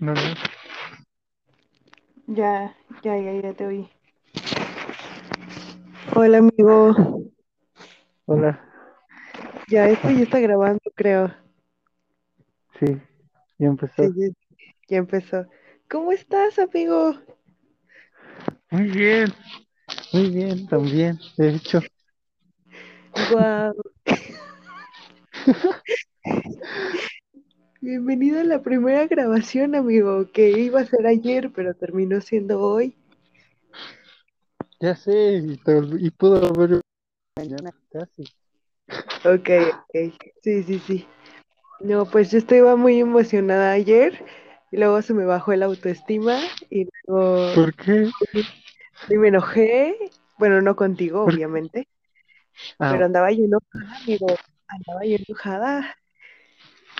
No, no. Ya, ya, ya, ya te oí. Hola, amigo. Hola. Ya, esto ya está grabando, creo. Sí, ya empezó. Sí, sí, ya empezó. ¿Cómo estás, amigo? Muy bien, muy bien también, de hecho. Guau. Bienvenido a la primera grabación, amigo, que iba a ser ayer, pero terminó siendo hoy. Ya sé, y, y pudo haber mañana casi. Ok, ok. Sí, sí, sí. No, pues yo estaba muy emocionada ayer y luego se me bajó el autoestima y luego ¿Por qué? y me enojé. Bueno, no contigo, ¿Por- obviamente, pero Ah, andaba yo enojada, amigo. Andaba yo enojada.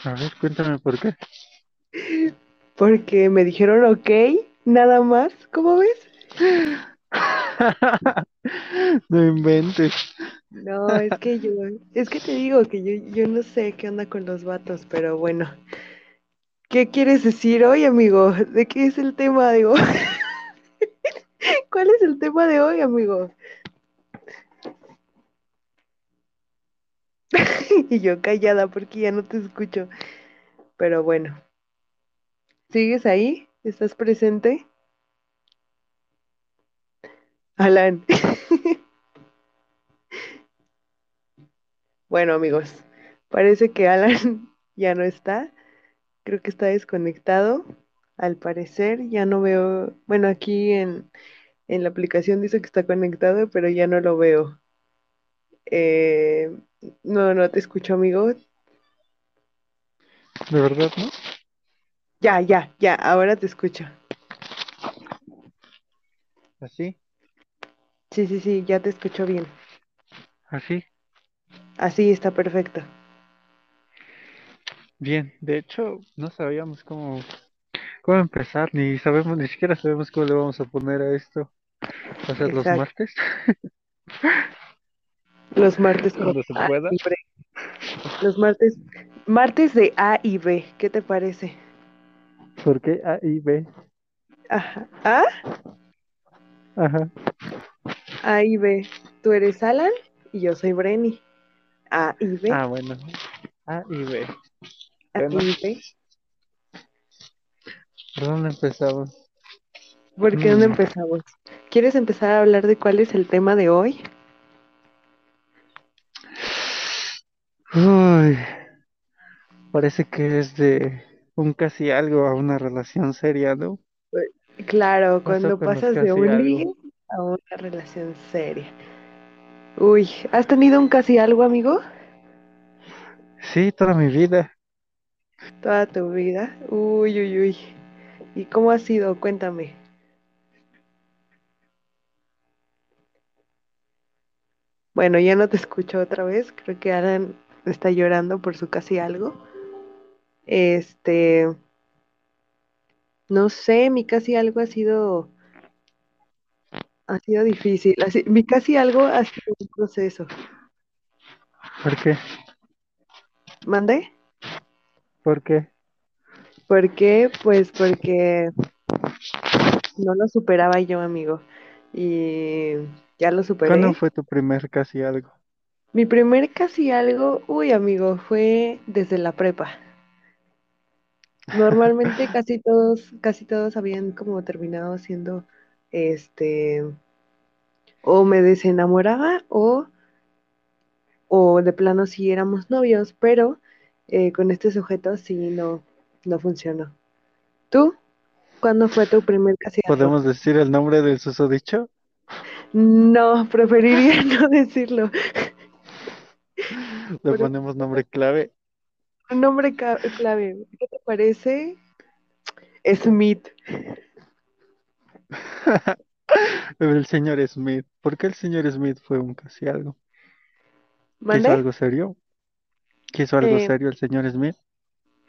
A ver, cuéntame por qué. Porque me dijeron ok, nada más, ¿cómo ves? No inventes. No, es que yo, es que te digo que yo, yo no sé qué onda con los vatos, pero bueno. ¿Qué quieres decir hoy, amigo? ¿De qué es el tema de hoy? ¿Cuál es el tema de hoy, amigo? Y yo callada porque ya no te escucho. Pero bueno, ¿sigues ahí? ¿Estás presente? Alan. Bueno, amigos, parece que Alan ya no está. Creo que está desconectado. Al parecer, ya no veo. Bueno, aquí en, en la aplicación dice que está conectado, pero ya no lo veo. Eh, no, no te escucho, amigo. ¿De verdad, no? Ya, ya, ya, ahora te escucho. ¿Así? Sí, sí, sí, ya te escucho bien. ¿Así? Así está perfecto. Bien, de hecho, no sabíamos cómo, cómo empezar, ni sabemos, ni siquiera sabemos cómo le vamos a poner a esto. ¿Va a ser los martes? Los martes con Cuando se A pueda. y B. Los martes, martes de A y B. ¿Qué te parece? ¿Por qué A y B? Ajá. ¿A? Ajá. A y B. Tú eres Alan y yo soy Brenny. A y B. Ah, bueno. A y B. A Bueno, y B. ¿por dónde empezamos? ¿Por qué no Mm, empezamos? ¿Quieres empezar a hablar de cuál es el tema de hoy? Uy, parece que es de un casi algo a una relación seria, ¿no? Claro, cuando pasas de un algo. a una relación seria. Uy, ¿has tenido un casi algo, amigo? Sí, toda mi vida. Toda tu vida. Uy, uy, uy. ¿Y cómo ha sido? Cuéntame. Bueno, ya no te escucho otra vez. Creo que Alan está llorando por su casi algo. Este, no sé, mi casi algo ha sido, ha sido difícil. Así- mi casi algo ha sido un proceso. ¿Por qué? ¿Mande? ¿Por qué? ¿Por qué? Pues porque no lo superaba yo, amigo. Y ya lo ¿Cuándo superé. fue tu primer casi algo? Mi primer casi algo, uy, amigo, fue desde la prepa. Normalmente casi todos, casi todos habían como terminado siendo, este, o me desenamoraba o, o de plano sí éramos novios, pero eh, con este sujeto sí no, no funcionó. ¿Tú? ¿Cuándo fue tu primer casi algo? ¿Podemos decir el nombre del susodicho? No, preferiría no decirlo. Le ponemos nombre clave. un nombre clave, ¿qué te parece? Smith. El señor Smith. ¿Por qué el señor Smith fue un casi algo? ¿Quiso ¿Mande? algo serio? ¿Quiso algo Eh, serio el señor Smith?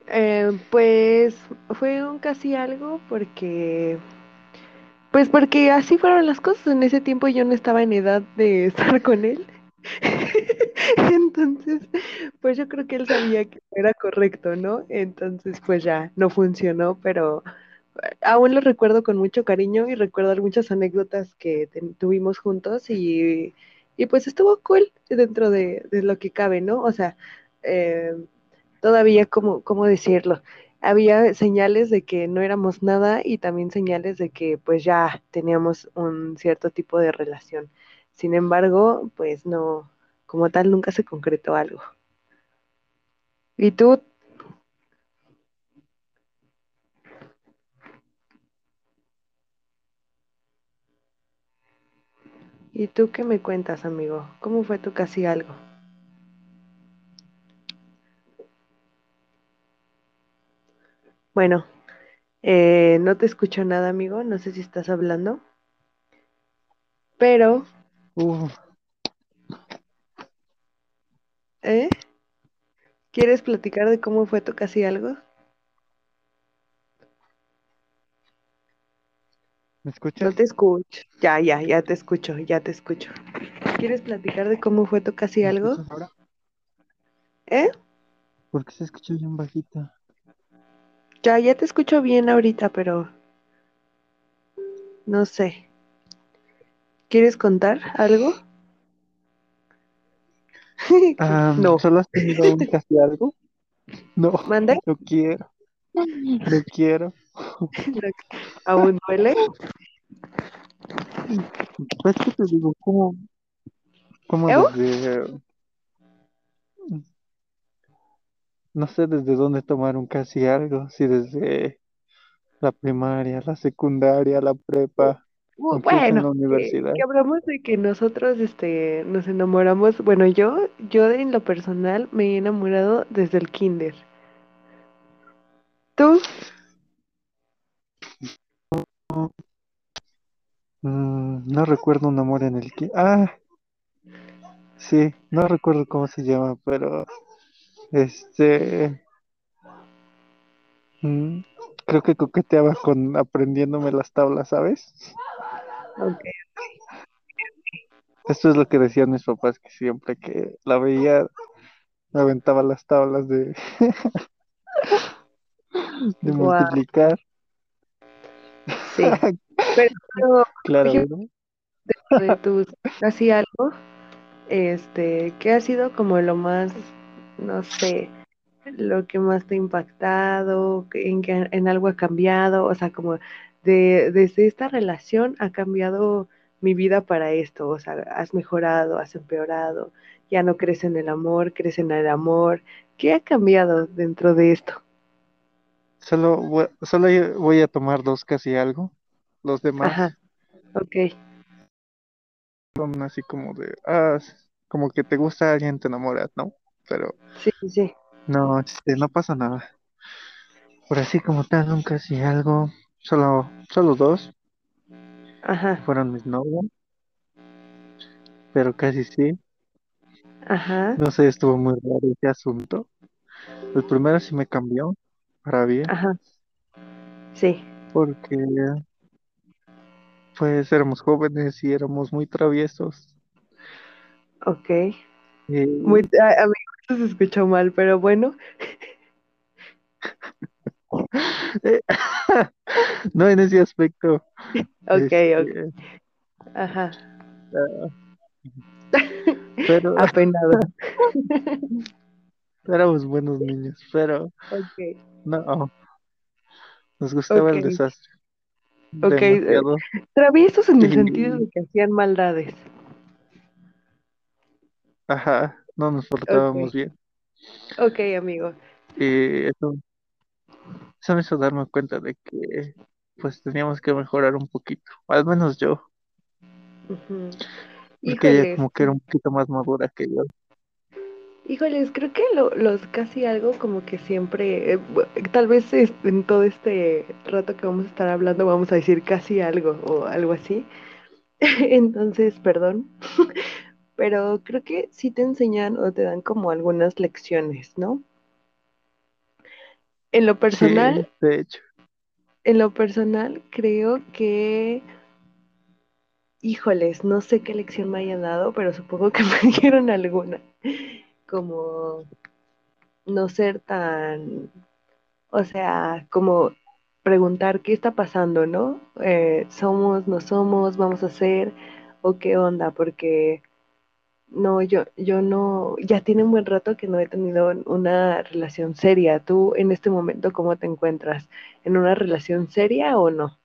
eh, pues fue un casi algo porque Pues porque así fueron las cosas. En ese tiempo yo no estaba en edad de estar con él. Entonces, pues yo creo que él sabía que era correcto, ¿no? Entonces, pues ya no funcionó, pero aún lo recuerdo con mucho cariño y recuerdo muchas anécdotas que tuvimos juntos y, y pues estuvo cool dentro de, lo que cabe, ¿no? O sea, eh, todavía, como, ¿cómo decirlo? Había señales de que no éramos nada y también señales de que pues ya teníamos un cierto tipo de relación. Sin embargo, pues no, como tal, nunca se concretó algo. ¿Y tú, y tú qué me cuentas, amigo? ¿Cómo fue tu casi algo? Bueno, eh, no te escucho nada, amigo. No sé si estás hablando, pero, Uf, ¿eh? ¿Quieres platicar de cómo fue tu casi algo? ¿me No escuchas? te escucho. Ya, ya, ya te escucho, ya te escucho. ¿Quieres platicar de cómo fue tu casi ¿Me algo? ahora? ¿Eh? ¿Por qué se escucha bien bajita? Ya, ya te escucho bien ahorita, pero no sé. ¿Quieres contar algo? No. ¿solo has tenido un casi algo? No, ¿Mande? no quiero, no quiero. ¿Aún duele? Pues que te digo, ¿cómo, cómo ¿Eu? desde, no sé desde dónde tomar un casi algo? Si desde la primaria, la secundaria, la prepa, Bueno, que, hablamos de que nosotros este, nos enamoramos. Bueno, yo, yo en lo personal me he enamorado desde el kinder. ¿Tú? Mm, no recuerdo un amor en el que... Ah, sí, no recuerdo cómo se llama, pero este... mm, creo que coqueteaba con aprendiéndome las tablas, ¿sabes? Ok, Esto es lo que decían mis papás, que siempre que la veía me aventaba las tablas de, de multiplicar. sí. Pero, Claro, ¿verdad? dentro de tus casi algo, este, ¿qué ha sido como lo más, no sé, lo que más te ha impactado, en que en algo ha cambiado, o sea, como de, desde esta relación ha cambiado mi vida para esto, o sea, has mejorado, has empeorado, ya no crees en el amor, crees en el amor, ¿qué ha cambiado dentro de esto? Solo solo voy a tomar dos casi algo. Los demás Ajá, ok, son así como de, ah, como que te gusta alguien, te enamoras, ¿no? Pero sí, sí, sí, no, este, no pasa nada. Por así como tal, un casi algo, solo, solo dos ajá, fueron mis novios, pero casi sí. ajá, No sé, estuvo muy raro ese asunto. El primero sí me cambió para bien, ajá, sí, porque pues éramos jóvenes y éramos muy traviesos. ok. Muy, a, a mí se escuchó mal, pero bueno, no en ese aspecto, ok, ok, este, ajá, ah, pero apenado, éramos buenos niños, pero ok, no, nos gustaba el desastre ok. eh, demasiado. Traviesos en el sentido de que hacían maldades. ajá, no nos portábamos bien. ok, amigo. Y eso, eso me hizo darme cuenta de que pues teníamos que mejorar un poquito, al menos yo, Ujú. porque ella como que era un poquito más madura que yo. híjoles, creo que lo- los casi algo como que siempre, eh, tal vez es- en todo este rato que vamos a estar hablando vamos a decir casi algo o algo así. Entonces, perdón, pero creo que sí te enseñan o te dan como algunas lecciones, ¿no? En lo Sí, personal, de hecho, en lo personal creo que híjoles, no sé qué lección me hayan dado, pero supongo que me dieron alguna. Como no ser tan, o sea, como preguntar qué está pasando, ¿no? Eh, somos, no somos, vamos a ser, o qué onda, porque no, yo, yo no, ya tiene un buen rato que no he tenido una relación seria. ¿Tú en este momento cómo te encuentras? ¿En una relación seria o no?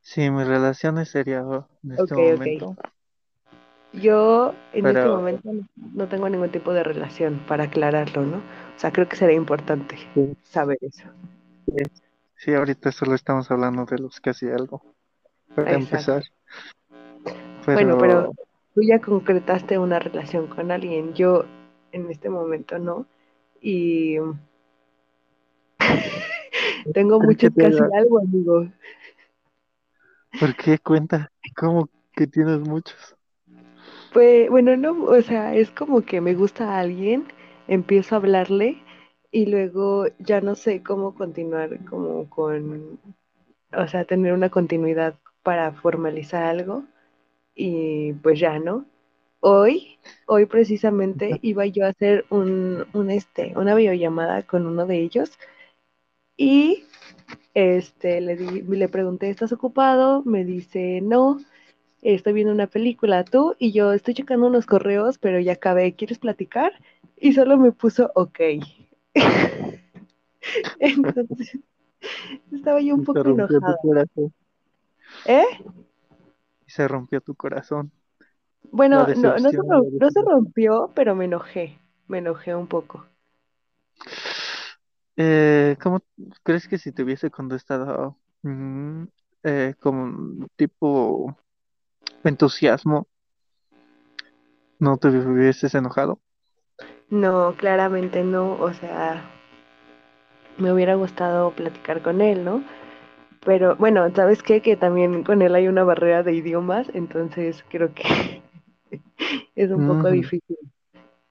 Sí, mi relación es seria en este Ok, ok. momento, Yo en este momento no tengo ningún tipo de relación para aclararlo, ¿no? O sea, creo que sería importante sí, saber eso. sí, sí, ahorita solo estamos hablando de los casi algo, para empezar. Bueno, pero tú ya concretaste una relación con alguien. Yo en este momento no. Y tengo ¿por qué muchos casi algo, amigo. ¿Por qué cuenta? ¿Cómo que tienes muchos? Pues, bueno, no, o sea, es como que me gusta a alguien, empiezo a hablarle y luego ya no sé cómo continuar como con, o sea, tener una continuidad para formalizar algo y pues ya, ¿no? Hoy, hoy precisamente iba yo a hacer un, un este, una videollamada con uno de ellos y este, le, di, le pregunté, ¿estás ocupado? Me dice, no, estoy viendo una película, tú y yo estoy checando unos correos, pero ya acabé, ¿quieres platicar? Y solo me puso ok. Entonces estaba yo un poco enojada. ¿Eh? Y se rompió tu corazón, Bueno, no, no, se, no rompió, pero me enojé, me enojé un poco. Eh, ¿cómo crees que si te hubiese contestado mm, eh, con tipo entusiasmo, no te hubieses enojado? No, claramente no, o sea, me hubiera gustado platicar con él, ¿no? Pero bueno, ¿sabes qué? Que también con él hay una barrera de idiomas, entonces creo que es un poco Ujú. difícil.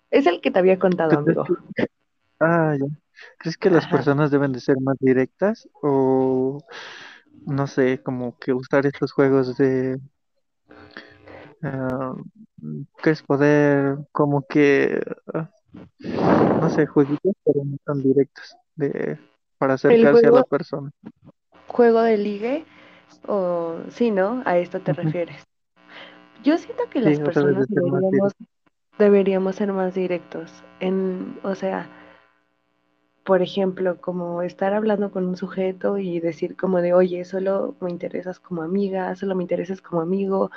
Es el que te había contado, ¿Tú crees amigo. que, ah, ya. ¿Crees que las Ajá. personas deben de ser más directas o no sé, como que usar estos juegos de es poder, como que ah, no sé, jueguitos, pero no tan directos de para acercarse a la persona. Juego de ligue, o sí, ¿no? A esto te refieres. Yo siento que Sí, las personas deberíamos, deberíamos ser más directos. En, o sea, por ejemplo, como estar hablando con un sujeto y decir como de, oye, solo me interesas como amiga, solo me interesas como amigo,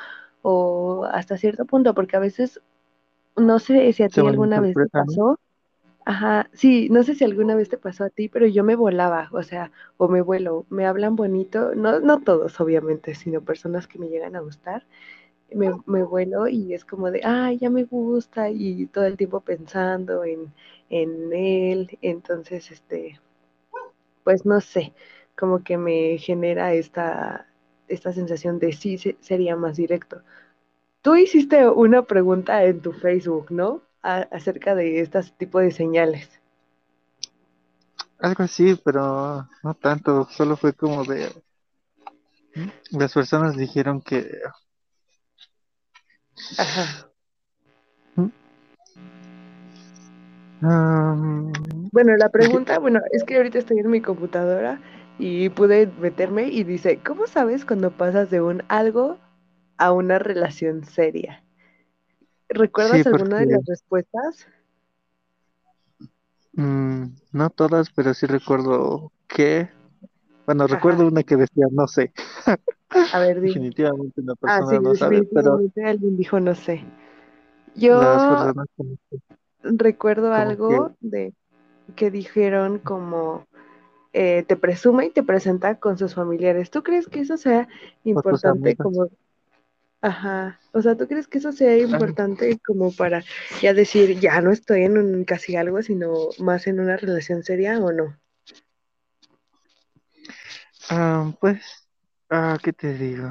o hasta cierto punto, porque a veces, no sé si a ti alguna vez te pasó, ajá, sí, no sé si alguna vez te pasó a ti, pero yo me volaba, o sea, o me vuelo, me hablan bonito, no, no todos obviamente, sino personas que me llegan a gustar, me, me vuelo y es como de, ay, ya me gusta, y todo el tiempo pensando en, en él, entonces, este, pues no sé, como que me genera esta, esta sensación de sí se- sería más directo. Tú hiciste una pregunta en tu Facebook, ¿no? A- acerca de este tipo de señales. Algo así, pero no tanto, solo fue como de las personas dijeron que Ajá. Bueno, la pregunta, bueno, es que ahorita estoy en mi computadora y pude meterme y dice, ¿cómo sabes cuando pasas de un algo a una relación seria? Sí, ¿Recuerdas alguna de las respuestas? mm, no todas, pero sí recuerdo que, bueno, recuerdo una que decía no sé, A ver, dime. definitivamente una Ah, sí, persona no sabe, pero definitivamente alguien dijo no sé. Yo personas recuerdo que algo de que dijeron como eh, te presume y te presenta con sus familiares. ¿Tú crees que eso sea importante como, ajá, o sea, ¿tú crees que eso sea importante como para ya decir, ya no estoy en un casi algo, sino más en una relación seria o no? Ah, pues, ah, ¿qué te digo?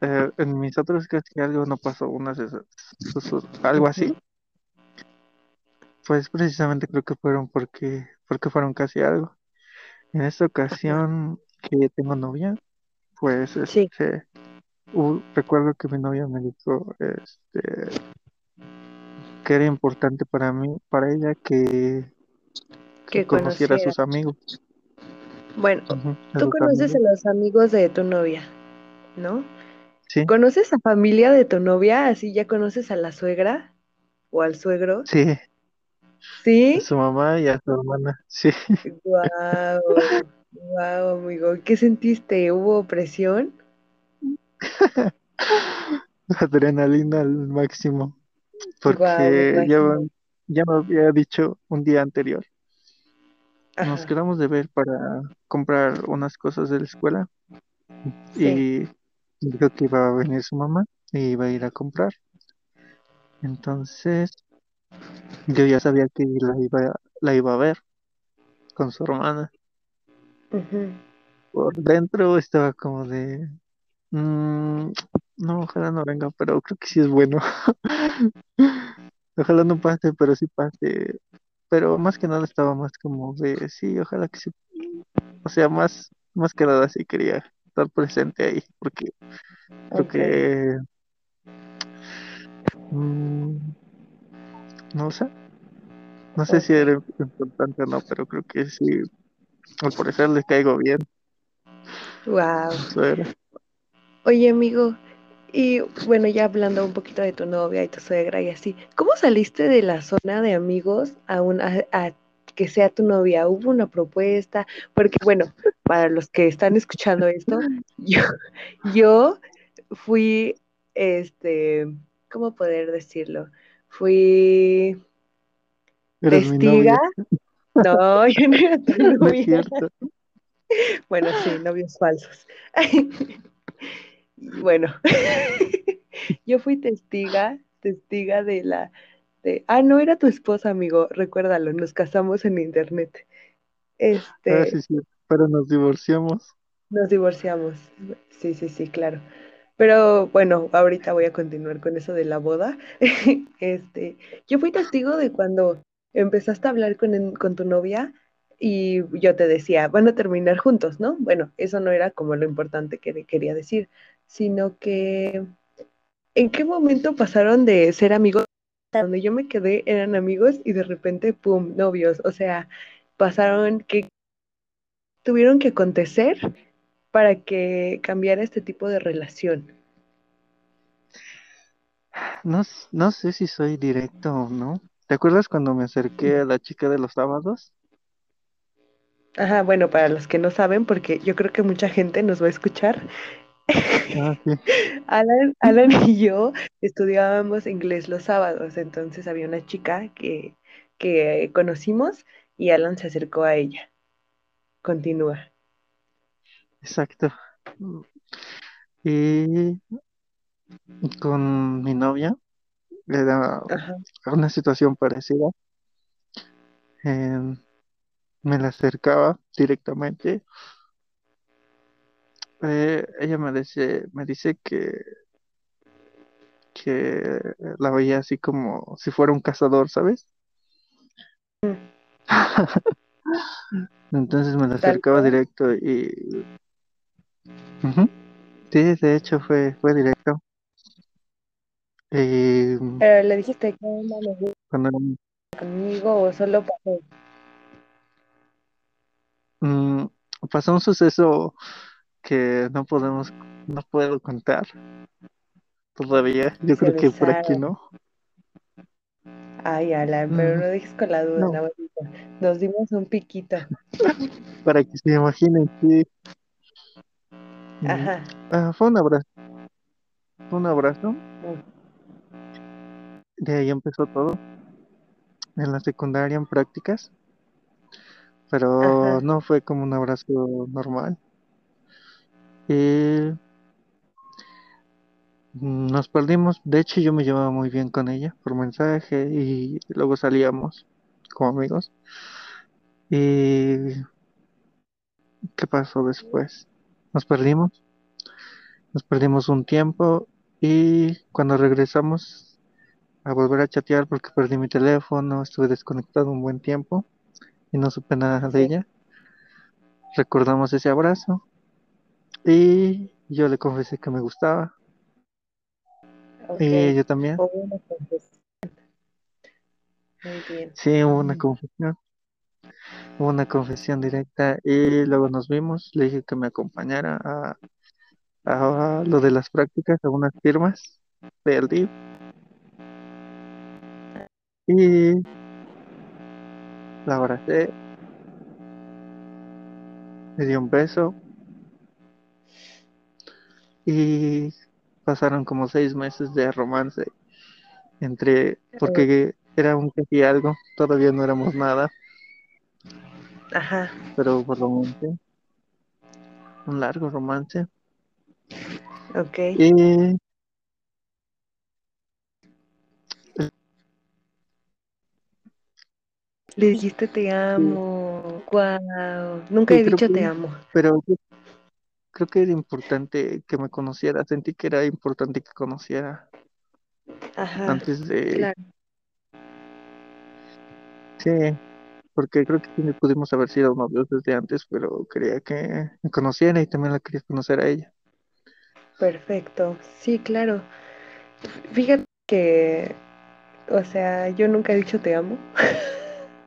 Eh, en mis otros casi algo no pasó sus- algo así. Pues precisamente creo que fueron porque, porque fueron casi algo. En esta ocasión que tengo novia, pues Sí, este, u- recuerdo que mi novia me dijo este, que era importante para mí, para ella que, que que conociera a sus amigos, Bueno, a tú conoces a los amigos de tu novia, ¿no? Sí, ¿Conoces a familia de tu novia? Así ya conoces a la suegra o al suegro. sí, a ¿Sí? su mamá y a su hermana, sí, Guau, guau, amigo. ¿Qué sentiste? ¿Hubo presión? adrenalina al máximo, porque ya, me había dicho un día anterior, nos quedamos de ver para comprar unas cosas de la escuela sí. y dijo que iba a venir su mamá y iba a ir a comprar. Entonces yo ya sabía que la iba, la iba a ver con su hermana. Por dentro estaba como de, "Mm, no, ojalá no venga, pero creo que sí es bueno. Ojalá no pase, pero sí pase. Pero más que nada estaba más como de, sí, ojalá que sí. O sea, más, más que nada sí quería estar presente ahí, porque creo que, mm, no sé, no sé si era importante o no, pero creo que sí, al parecer le caigo bien, Wow. eso era. Oye, amigo, y bueno, ya hablando un poquito de tu novia y tu suegra y así, ¿cómo saliste de la zona de amigos a, un, a, a que sea tu novia? ¿Hubo una propuesta? Porque bueno, para los que están escuchando esto, yo, yo fui, este, ¿cómo poder decirlo? Fui testiga. No, yo no era tu no es novia. cierto. Bueno, sí, novios falsos. Bueno, yo fui testiga, testiga de la, de, ah, no era tu esposa, amigo, recuérdalo, nos casamos en internet. Ah, sí, Este, sí, pero nos divorciamos. nos divorciamos. Sí, sí, sí, claro. Pero bueno, ahorita voy a continuar con eso de la boda. Este, yo fui testigo de cuando empezaste a hablar con, con tu novia y yo te decía, van a terminar juntos, ¿no? Bueno, eso no era como lo importante que quería decir, sino que ¿En qué momento pasaron de ser amigos? Donde yo me quedé eran amigos y de repente, ¡pum!, novios. O sea, pasaron que tuvieron que acontecer para que cambiara este tipo de relación. No, no sé si soy directo o no. ¿Te acuerdas cuando me acerqué a la chica de los sábados? Ajá, bueno, para los que no saben, porque yo creo que mucha gente nos va a escuchar, Ah, sí, Alan, Alan y yo estudiábamos inglés los sábados, entonces había una chica que, que conocimos y Alan se acercó a ella. Continúa. exacto. Y con mi novia era Ajá, una situación parecida. Em, me la acercaba directamente. Eh, ella me dice, me dice que, que la veía así como si fuera un cazador, ¿sabes? Entonces me la acercaba directo y Sí, de hecho fue, fue directo. Y Pero le dijiste que gusta cuando conmigo o solo pasó mm, pasó un suceso que no podemos, no puedo contar todavía. Yo se creo que por aquí no. Ay, Alan, pero Mm, no dejes con la duda, no. Nos dimos un piquito. para que se imaginen, sí. Mm, Ajá. ah, fue un abrazo, fue un abrazo. De ahí empezó todo. En la secundaria, en prácticas, pero Ajá. no fue como un abrazo normal. Nos perdimos. De hecho, yo me llevaba muy bien con ella por mensaje y luego salíamos como amigos. ¿Y qué pasó después? Nos perdimos, nos perdimos un tiempo y cuando regresamos a volver a chatear porque perdí mi teléfono, estuve desconectado un buen tiempo y no supe nada de ella. Recordamos ese abrazo y Yo le confesé que me gustaba y ella también. Hubo una confesión. Muy bien. Sí, hubo una confesión, hubo una confesión directa y luego nos vimos. Le dije que me acompañara a, a lo de las prácticas, a unas firmas del DIF y la abracé, le di un beso y pasaron como seis meses de romance entre, porque era un casi algo, todavía no éramos nada, Ajá. pero por romance, un largo romance. Ok. Y Le dijiste te amo. Wow. Nunca sí, he dicho que, te amo. pero creo que era importante que me conociera, sentí que era importante que conociera Ajá. antes de, Claro. sí, porque creo que sí pudimos haber sido novios desde antes, pero quería que me conociera y también la quería conocer a ella. Perfecto. Sí, claro. Fíjate que, o sea, yo nunca he dicho te amo,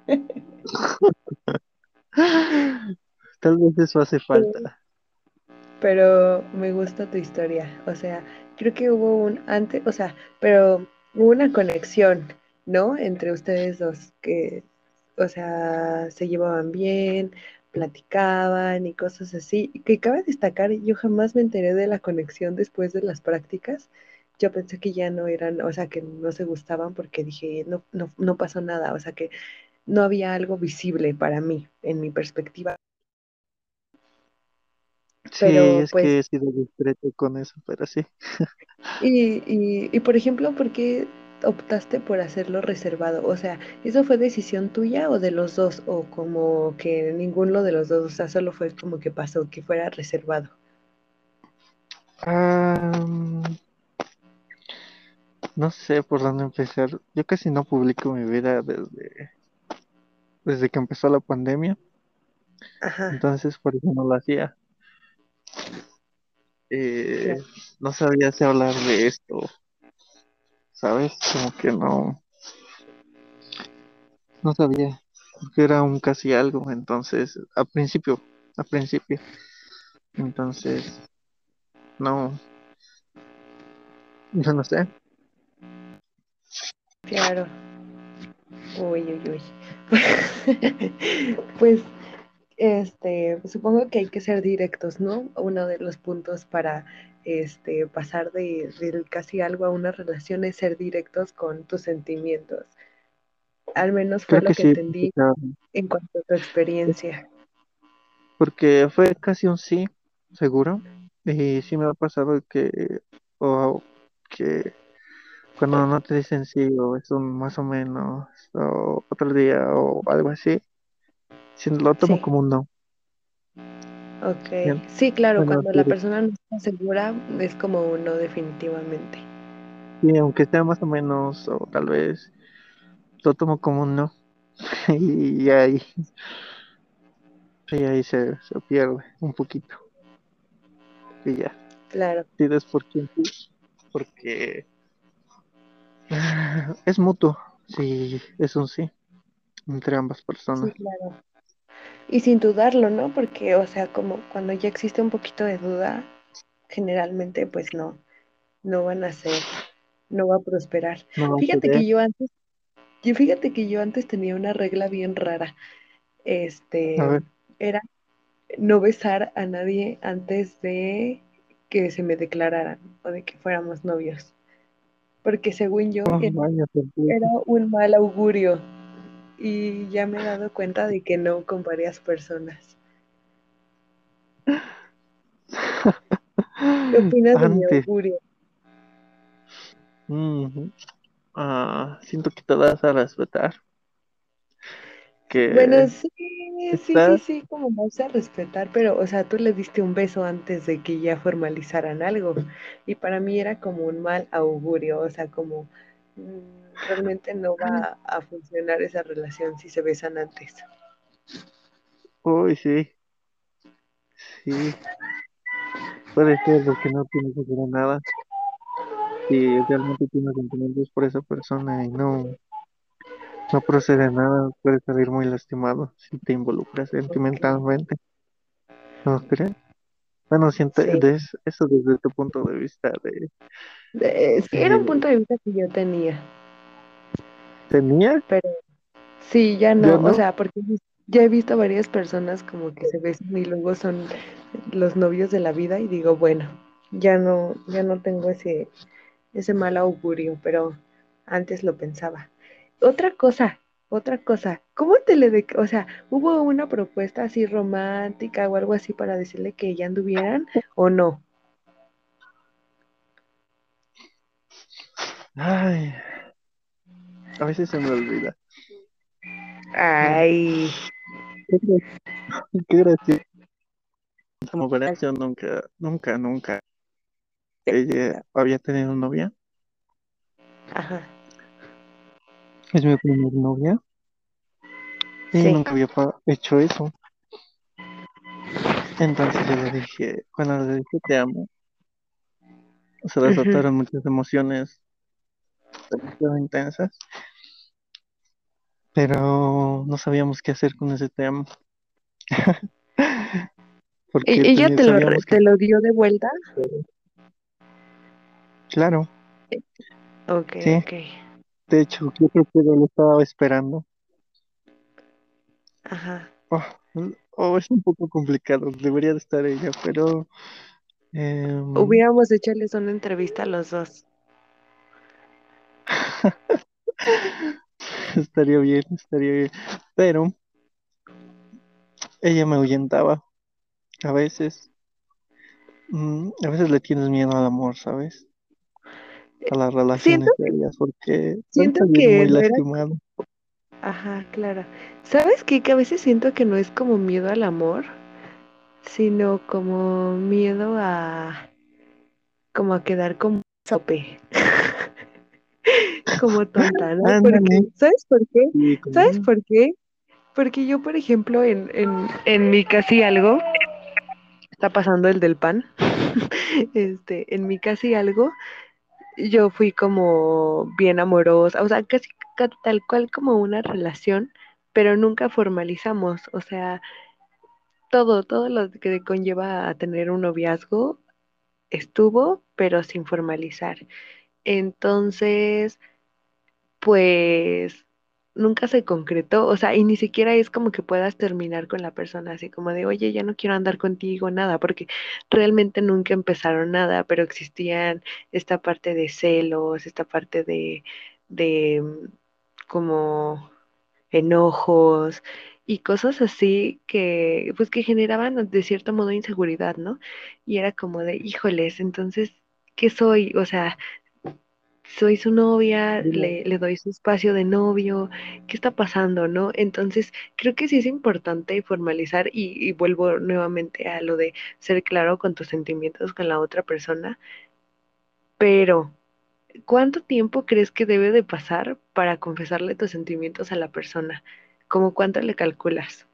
Tal vez eso hace falta. Pero me gusta tu historia. O sea, creo que hubo un antes, o sea, pero hubo una conexión, ¿no? Entre ustedes dos que, o sea, se llevaban bien, platicaban y cosas así. Que cabe destacar, yo jamás me enteré de la conexión después de las prácticas. Yo pensé que ya no eran, o sea, que no se gustaban porque dije, no, no, no pasó nada, o sea, que no había algo visible para mí, en mi perspectiva. Sí, es pues, que he sido discreto con eso, pero sí. y, y, y por ejemplo, ¿por qué optaste por hacerlo reservado? O sea, ¿eso fue decisión tuya o de los dos? O como que ninguno de los dos, o sea, solo fue como que pasó, que fuera reservado. Ah, no sé por dónde empezar. Yo casi no publico mi vida desde, desde que empezó la pandemia, Ajá, entonces por eso no lo hacía. Eh, no sabía si hablar de esto, ¿sabes? Como que no, no sabía, porque era un casi algo, entonces, al principio, al principio, entonces, no, yo no sé. claro. Uy, uy, uy. Pues, este, supongo que hay que ser directos, ¿no? Uno de los puntos para este, pasar de, casi algo a una relación es ser directos con tus sentimientos. Al menos fue Creo lo que que sí, o entendí en cuanto a tu experiencia. porque fue casi un sí, seguro, y sí me ha pasado que, o que cuando no te dicen sí, o es un más o menos, o otro día, o algo así, si lo tomo Sí, como un no. ok. Bien, Sí, claro, Bueno, cuando sí, la persona no está segura es como uno definitivamente. sí, aunque sea más o menos, o tal vez lo tomo como un no, y ahí, y ahí se, se pierde un poquito, y ya, Claro, sí, es por quien sí, porque es mutuo, sí, es un sí, entre ambas sí, personas. claro. Y sin dudarlo, ¿no? Porque, o sea, como cuando ya existe un poquito de duda, generalmente pues no, no van a ser, no va a prosperar. No Fíjate que yo antes, yo fíjate que yo antes tenía una regla bien rara. Este, era no besar a nadie antes de que se me declararan o de que fuéramos novios. Porque según yo oh, era, vaya era sorpresa. un mal augurio y ya me he dado cuenta de que no con varias personas. ¿Qué opinas de mi Antes, augurio? ah, siento que te das a respetar, Bueno, sí, sí, sí, sí, como vamos a respetar, pero, o sea, tú le diste un beso antes de que ya formalizaran algo, y para mí era como un mal augurio, o sea, como realmente no va a funcionar esa relación si se besan antes. uy, sí, sí, puede ser porque no tienes que hacer nada. Si realmente tienes sentimientos por esa persona y no, no procede a nada, puedes salir muy lastimado si te involucras sentimentalmente. ¿No crees? Bueno, siente, Sí, de es- eso desde tu punto de vista de, de- sí, era un punto de vista que yo tenía, ¿tenía? pero sí, ya Yo no, o no. sea, porque ya he visto varias personas como que se besan y luego son los novios de la vida y digo, bueno, ya no, ya no tengo ese, ese mal augurio, pero antes lo pensaba. Otra cosa, otra cosa, ¿cómo te le de, o sea, hubo una propuesta así romántica o algo así para decirle que ya anduvieran o no? Ay, a veces se me olvida. Ay, Qué gra- qué gracioso. Como verás, yo nunca, nunca, nunca ella había tenido novia. ajá, Es mi primer novia. Y sí, nunca había hecho eso. Entonces yo le dije, cuando le dije te amo, se desataron muchas emociones demasiado intensas, pero no sabíamos qué hacer con ese te amo. ¿E- Porque ¿Ella te lo, que, te lo dio de vuelta? claro, Ok, sí, ok, de hecho, yo creo que lo estaba esperando. ajá. Oh, oh, es un poco complicado, debería de estar ella, pero em, Hubiéramos echarles una entrevista a los dos. estaría bien, estaría bien. Pero ella me ahuyentaba a veces. mm, a veces le tienes miedo al amor, ¿sabes? A las relaciones serias, porque siento que muy lastimado. Ajá, claro. ¿Sabes qué? Que a veces siento que no es como miedo al amor, sino como miedo a como a quedar como sope, como tonta, ¿no? Porque, ¿sabes por qué? sí, ¿Sabes por qué? Porque yo, por ejemplo, en, en, en mi casi algo, está pasando el del pan, este, en mi casi algo, yo fui como bien amorosa, o sea, casi ca- tal cual como una relación, pero nunca formalizamos, o sea, todo, todo lo que conlleva a tener un noviazgo estuvo, pero sin formalizar. Entonces, pues nunca se concretó, o sea, y ni siquiera es como que puedas terminar con la persona así como de, oye, ya no quiero andar contigo, nada, porque realmente nunca empezaron nada, pero existían esta parte de celos, esta parte de, de mm, como enojos y cosas así que, pues que generaban de cierto modo inseguridad, ¿no? Y era como de, híjoles, entonces, ¿qué soy? O sea, soy su novia, le, le doy su espacio de novio, ¿qué está pasando, no? Entonces, creo que sí es importante formalizar y, y vuelvo nuevamente a lo de ser claro con tus sentimientos con la otra persona, pero ¿cuánto tiempo crees que debe de pasar para confesarle tus sentimientos a la persona? ¿Cómo cuánto le calculas?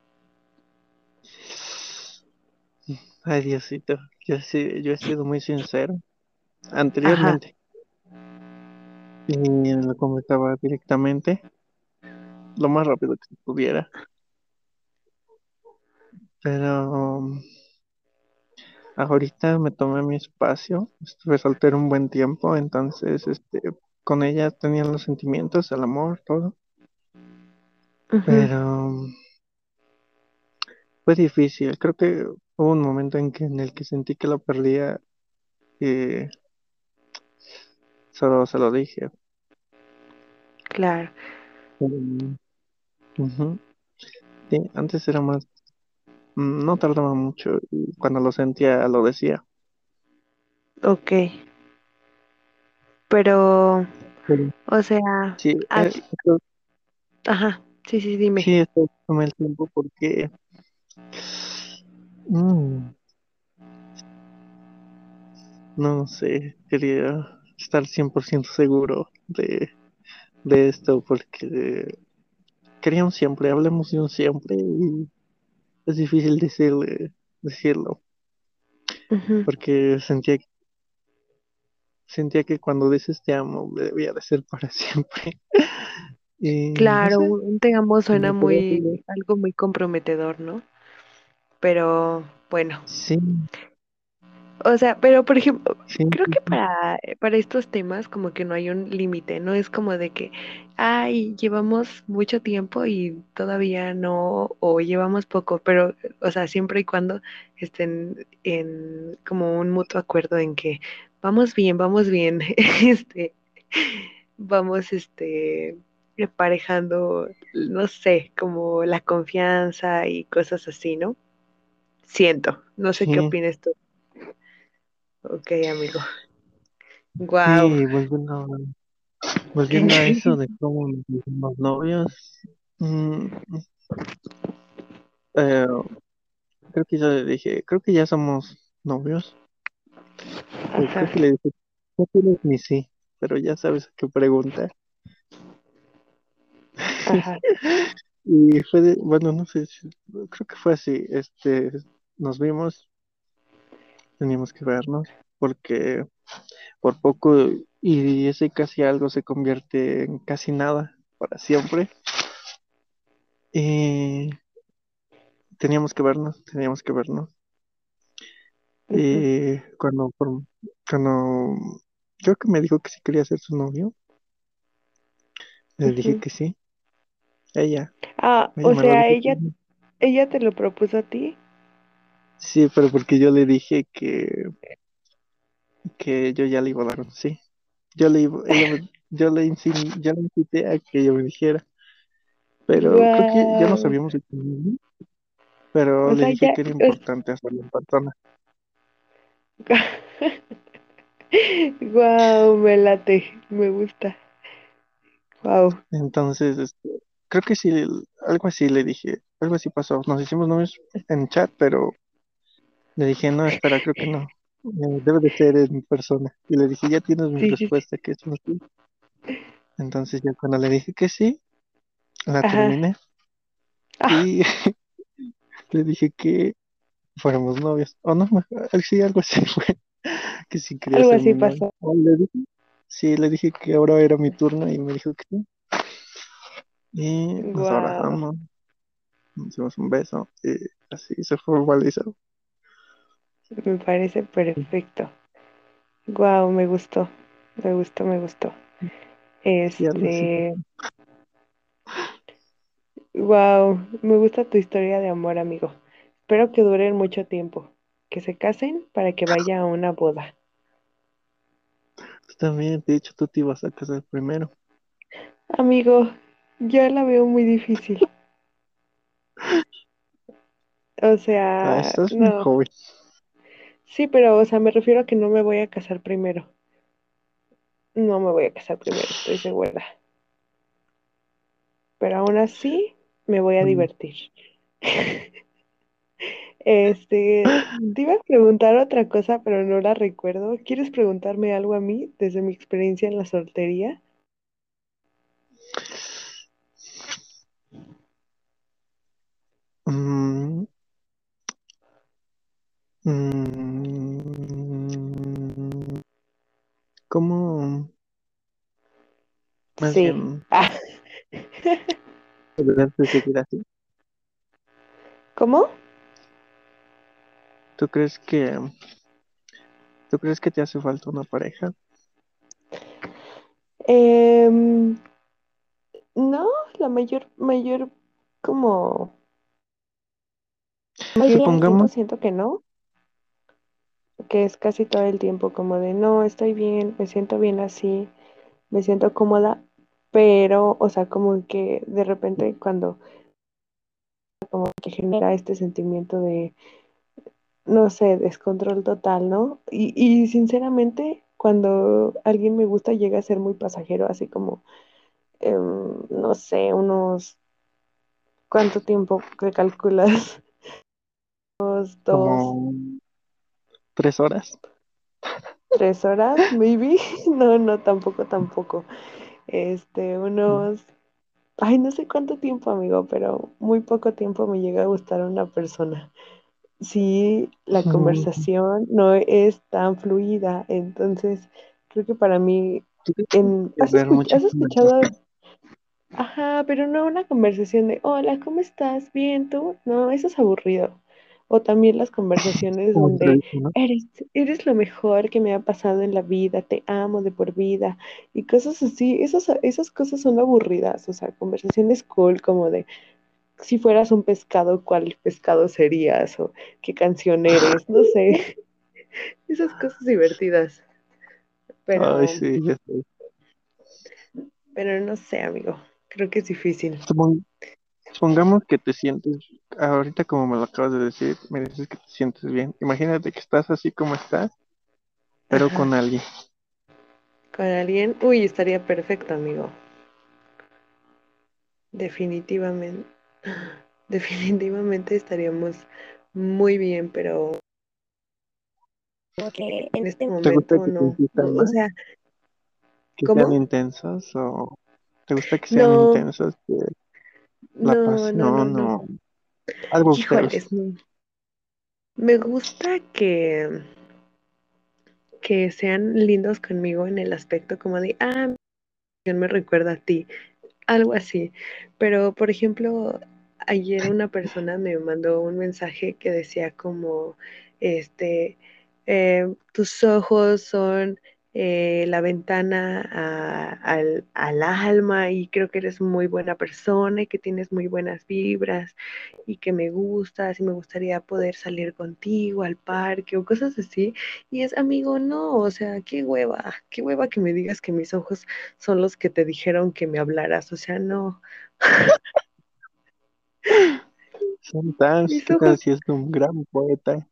Ay, Diosito, yo, sí, yo he sido muy sincero Ajá, anteriormente y lo comentaba directamente lo más rápido que pudiera, pero um, ahorita me tomé mi espacio, estuve soltero un buen tiempo, entonces este, con ella tenía los sentimientos, el amor, todo, pero fue difícil, creo que hubo un momento en que en el que sentí que lo perdía y solo se lo dije. Claro. Sí, antes era más Mm, No tardaba mucho y cuando lo sentía lo decía. ok, pero, Pero o sea, sí, eh, esto- ajá, sí, sí, dime, sí, esto tomé el tiempo porque mm, no sé, quería estar 100% seguro de, de esto porque quería un siempre, hablemos de un siempre y es difícil decirle, decirlo. Porque sentía, sentía que cuando dices te amo, debía de ser para siempre. Y no Claro, sé, un te amo suena muy, algo muy comprometedor, ¿no? Pero bueno, sí, o sea, pero por ejemplo, sí, creo que para, para estos temas como que no hay un límite, no es como de que, ay, llevamos mucho tiempo y todavía no, o llevamos poco, pero, o sea, siempre y cuando estén en como un mutuo acuerdo en que vamos bien, vamos bien, este, vamos, este, emparejando, no sé, como la confianza y cosas así, ¿no? Siento, no sé qué opinas tú. Ok, amigo. Wow. sí, volviendo, a- volviendo a eso de cómo nos hicimos novios, mm, eh, creo que yo le dije, creo que ya somos novios, Ajá, creo que le dije, no tienes ni sí, pero ya sabes a qué pregunta. ajá, Y fue de, bueno, no sé, creo que fue así, este, nos vimos, teníamos que vernos, porque por poco y ese casi algo se convierte en casi nada para siempre. Y teníamos que vernos, teníamos que vernos. Y cuando, por- cuando creo que me dijo que sí quería ser su novio, le dije que sí, ella, Ah, ella o sea, ella, ella te lo propuso a ti. Sí, pero porque yo le dije que, que yo ya le iba a dar un sí. Yo le iba- ella me- yo le insin- yo le incité a que ella me dijera, pero creo que ya nos Wow. habíamos pero O le sea, dije ya. que era importante hacerlo en persona. Wow, me late, me gusta. Wow, Entonces, este, creo que sí, algo así le dije, algo así pasó. Nos hicimos novios en chat, pero le dije, no, espera, creo que no. Eh, debe de ser en persona. Y le dije, ya tienes mi sí, sí, sí. respuesta, que es un sí. Entonces ya cuando le dije que sí, la Ajá. terminé Ah, y le dije que fuéramos novios. O no, mejor, sí, algo así fue, que sí quería algo así mi pasó. Le dije, sí, le dije que ahora era mi turno y me dijo que sí. Y nos Wow, abrazamos, nos hicimos un beso y así se formalizó. Me parece perfecto. Wow, me gustó, me gustó, me gustó. Este, wow, me gusta tu historia de amor, amigo. Espero que duren mucho tiempo, que se casen para que vaya a una boda. Tú también, de hecho, tú te ibas a casar primero. Amigo, ya la veo muy difícil. O Ah, sea, estás muy no. joven. Sí, pero, o sea, me refiero a que no me voy a casar primero. No me voy a casar primero, estoy segura. Pero aún así, me voy a Mm, divertir. Este, te iba a preguntar otra cosa, pero no la recuerdo. ¿Quieres preguntarme algo a mí desde mi experiencia en la soltería? mm, mm, ¿cómo? Más Sí. bien, Ah. ¿cómo? ¿Tú crees que, tú crees que te hace falta una pareja? Em, no, la mayor, mayor, como, Supongamos, siento que no, que es casi todo el tiempo como de no, estoy bien, me siento bien así, me siento cómoda, pero, o sea, como que de repente cuando que genera este sentimiento de no sé, descontrol total, ¿no? Y, y sinceramente, cuando alguien me gusta llega a ser muy pasajero, así como, em, no sé, unos, ¿cuánto tiempo que calculas? Dos, como tres horas. tres horas, maybe. No, no, tampoco, tampoco. Este, unos, ay, no sé cuánto tiempo, amigo, pero muy poco tiempo me llega a gustar una persona. si la conversación no es tan fluida. Entonces, creo que para mí, ¿Tú qué tienes en, ¿has escuch- escuchado? Ajá, pero no una conversación de, hola, ¿cómo estás? Bien, ¿tú? No, eso es aburrido. O también las conversaciones donde eres, eres lo mejor que me ha pasado en la vida, te amo de por vida y cosas así. Esas, esas cosas son aburridas, o sea, conversaciones cool como de si fueras un pescado, ¿cuál pescado serías? O qué canción eres, no sé, esas cosas divertidas. Ay, Pero, sí, ya sé. pero no sé, amigo, creo que es difícil. Supon- supongamos que te sientes, ahorita como me lo acabas de decir, me dices que te sientes bien. Imagínate que estás así como estás, pero con alguien. con alguien, uy, estaría perfecto, amigo. Definitivamente, definitivamente estaríamos muy bien, pero que en este ¿Te gusta momento no. O, sea, ¿Que sean intensos? ¿O te gusta que sean No, intensos? Que la no, no, no, no. algo. Híjoles. Me gusta que, que sean lindos conmigo en el aspecto como de, ah, me recuerda a ti. algo así. Pero, por ejemplo, ayer una persona me mandó un mensaje que decía como, este, eh, tus ojos son eh, la ventana a- al, al alma y creo que eres muy buena persona y que tienes muy buenas vibras y que me gustas y me gustaría poder salir contigo al parque o cosas así. Y es, amigo, no, o sea, qué hueva, qué hueva que me digas que mis ojos son los que te dijeron que me hablaras, o sea, no, Son tan, mis ¿qué tal ojos, si es un gran poeta?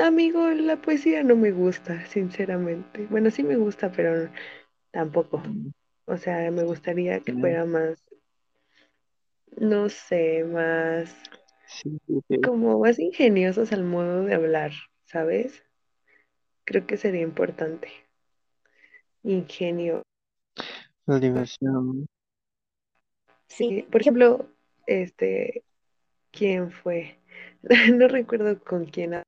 Amigo, la poesía no me gusta, sinceramente. Bueno, sí me gusta, pero tampoco. O sea, me gustaría que fuera más, no sé, más, sí, sí, sí. como más ingeniosos al modo de hablar, ¿sabes? Creo que sería importante. Ingenio. La diversión. Sí, por ejemplo, este, ¿quién fue? No recuerdo con quién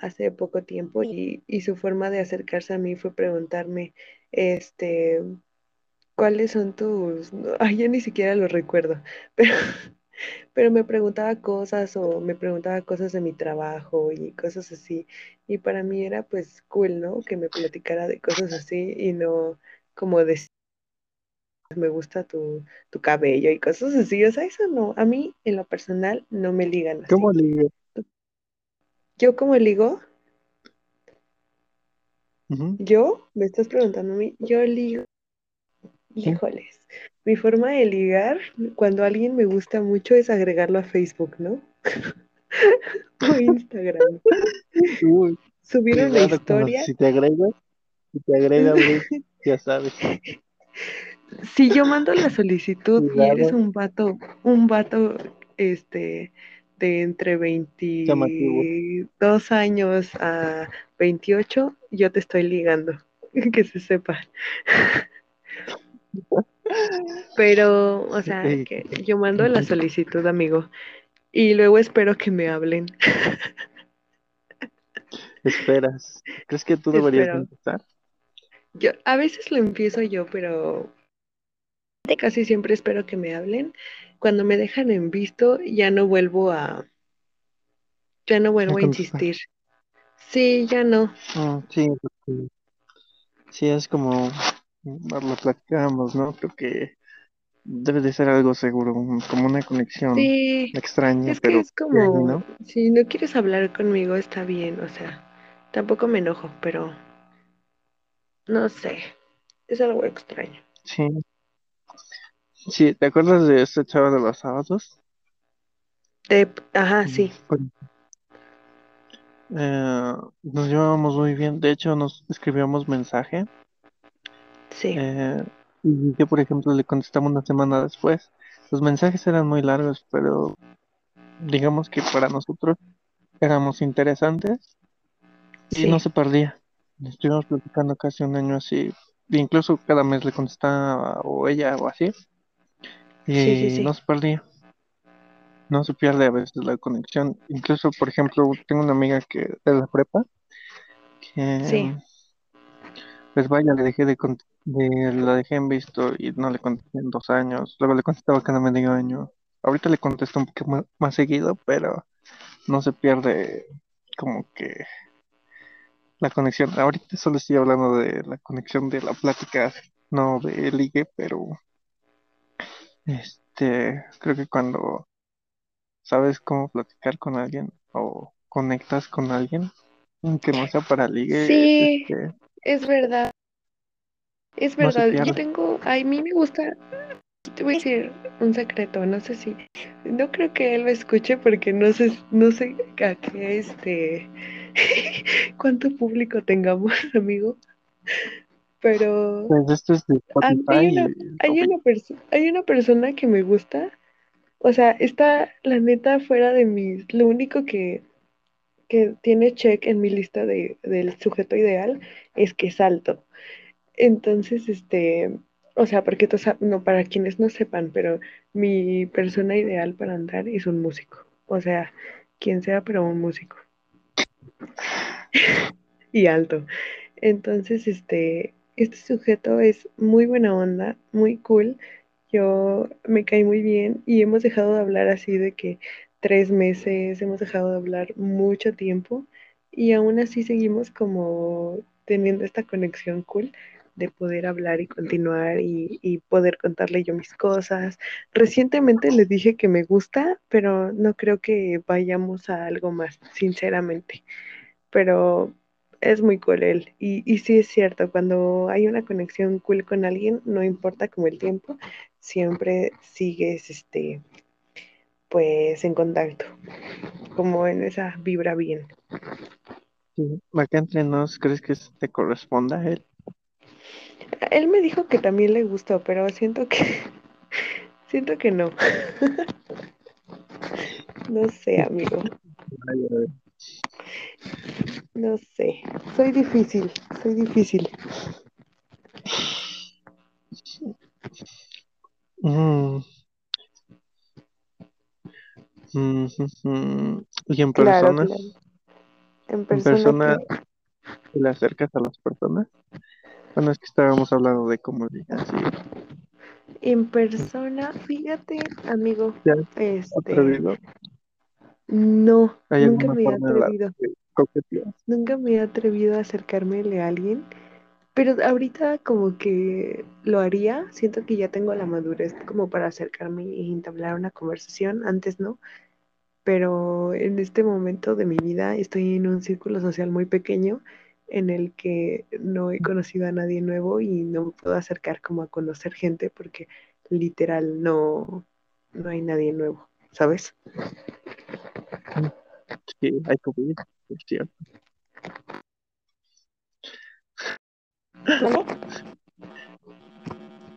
hace poco tiempo y, y su forma de acercarse a mí fue preguntarme, este, ¿cuáles son tus...? Ay, ya ni siquiera lo recuerdo, pero, pero me preguntaba cosas o me preguntaba cosas de mi trabajo y cosas así. Y para mí era pues cool, ¿no? Que me platicara de cosas así y no como decir, me gusta tu, tu cabello y cosas así. O sea, eso no, a mí en lo personal no me ligan ¿Cómo así. le digo? Yo como ligo, yo, me estás preguntando a mí, yo ligo. Híjoles, mi forma de ligar cuando alguien me gusta mucho es agregarlo a Facebook, ¿no? O Instagram. Uy, Subir una historia. si te agregas, si te agrega, Bruce, ya sabes, Si yo mando la solicitud y eres un vato, un vato, este, de entre llamativo. 22 años a 28, yo te estoy ligando, que se sepa. Pero, o sea, que yo mando la solicitud, amigo, y luego espero que me hablen. Esperas. ¿Crees que tú deberías Espero. empezar? Yo, a veces lo empiezo yo, pero casi siempre espero que me hablen. Cuando me dejan en visto, ya no vuelvo a, ya no vuelvo a insistir. Sí, ya no. Mm, sí, sí, es como mm, lo platicamos, ¿no? Creo que debe de ser algo seguro, como una conexión Sí, extraña, es que pero es que como, ¿no? si no quieres hablar conmigo, está bien, o sea, tampoco me enojo, pero no sé, es algo extraño. Sí, sí, ¿te acuerdas de esta chava de los sábados? De, ajá, Mm, sí, eh, nos llevábamos muy bien, de hecho nos escribíamos mensaje sí, eh, y yo, por ejemplo, le contestaba una semana después. Los mensajes eran muy largos, pero digamos que para nosotros éramos interesantes y no se perdía. Estuvimos platicando casi un año así, incluso cada mes le contestaba o ella o así, sí, sí, y no sí. se perdía. no se pierde a veces la conexión. Incluso, por ejemplo, tengo una amiga que de la prepa Sí, que, pues vaya, le dejé de la dejé en visto y no le contesté en dos años. Luego le contestaba cada medio año. Ahorita le contesto un poco más, más seguido, pero no se pierde como que la conexión. Ahorita solo estoy hablando de la conexión de la plática, no de ligue, pero este, creo que cuando sabes cómo platicar con alguien o conectas con alguien, aunque no sea para ligue, sí, este, es verdad, es no verdad. Yo tengo, a mí me gusta, te voy a decir un secreto, no sé si, no creo que él lo escuche porque no sé, no sé a qué, este, cuánto público tengamos, amigo, pero Pues esto es de a- hay una, hay una persona, hay una persona que me gusta, o sea, está la neta fuera de mis, lo único que que tiene check en mi lista de, del sujeto ideal es que es alto. Entonces, este, o sea, porque no, para quienes no sepan, pero mi persona ideal para andar es un músico. O sea, quien sea, pero un músico. Y alto. Entonces, este, este sujeto es muy buena onda, muy cool. Yo me caí muy bien y hemos dejado de hablar así de que tres meses, hemos dejado de hablar mucho tiempo y aún así seguimos como teniendo esta conexión cool de poder hablar y continuar y, y poder contarle yo mis cosas. Recientemente le dije que me gusta, pero no creo que vayamos a algo más, sinceramente pero es muy cool él. Y, y sí es cierto, cuando hay una conexión cool con alguien, no importa como el tiempo, siempre sigues este pues en contacto, como en esa vibra bien. sí, acá entre nos, ¿crees que te corresponda a él? Él me dijo que también le gustó, pero siento que siento que no. No sé, amigo. Ay, No sé. Soy difícil, soy difícil. Mm, mm. Y en Claro, persona, claro. En en persona persona, que ¿te le acercas a las personas? Bueno, es que estábamos hablando de cómo ligas y en persona, fíjate, amigo, ¿te has este, atrevido? no, ¿Hay nunca me he atrevido. Nunca me he atrevido a acercármele a alguien, pero ahorita como que lo haría. Siento que ya tengo la madurez como para acercarme y entablar una conversación. Antes no, pero en este momento de mi vida estoy en un círculo social muy pequeño en el que no he conocido a nadie nuevo y no me puedo acercar como a conocer gente porque literal no, no hay nadie nuevo, ¿sabes? Sí, hay COVID, por cierto.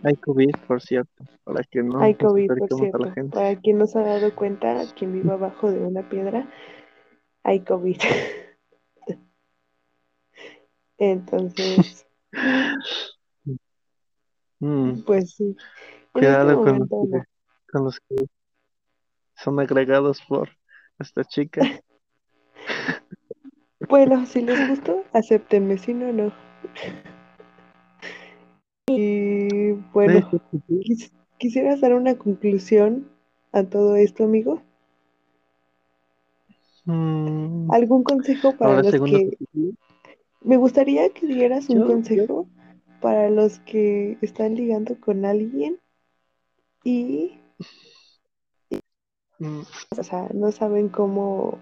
Hay COVID, por cierto, para que no Hay COVID, por a la cierto. gente. Para quien no se ha dado cuenta, quien vive abajo de una piedra, hay COVID. Entonces, Mm, pues sí, este cuidado con los momento que, no. con los que son agregados por esta chica. Bueno, si les gustó, acéptenme, si no, no. Y bueno, quis- ¿quisieras dar una conclusión a todo esto, amigo? Mm, ¿Algún consejo para ahora los que... Me gustaría que dieras un Yo, yo, consejo para los que están ligando con alguien y, mm, o sea, no saben cómo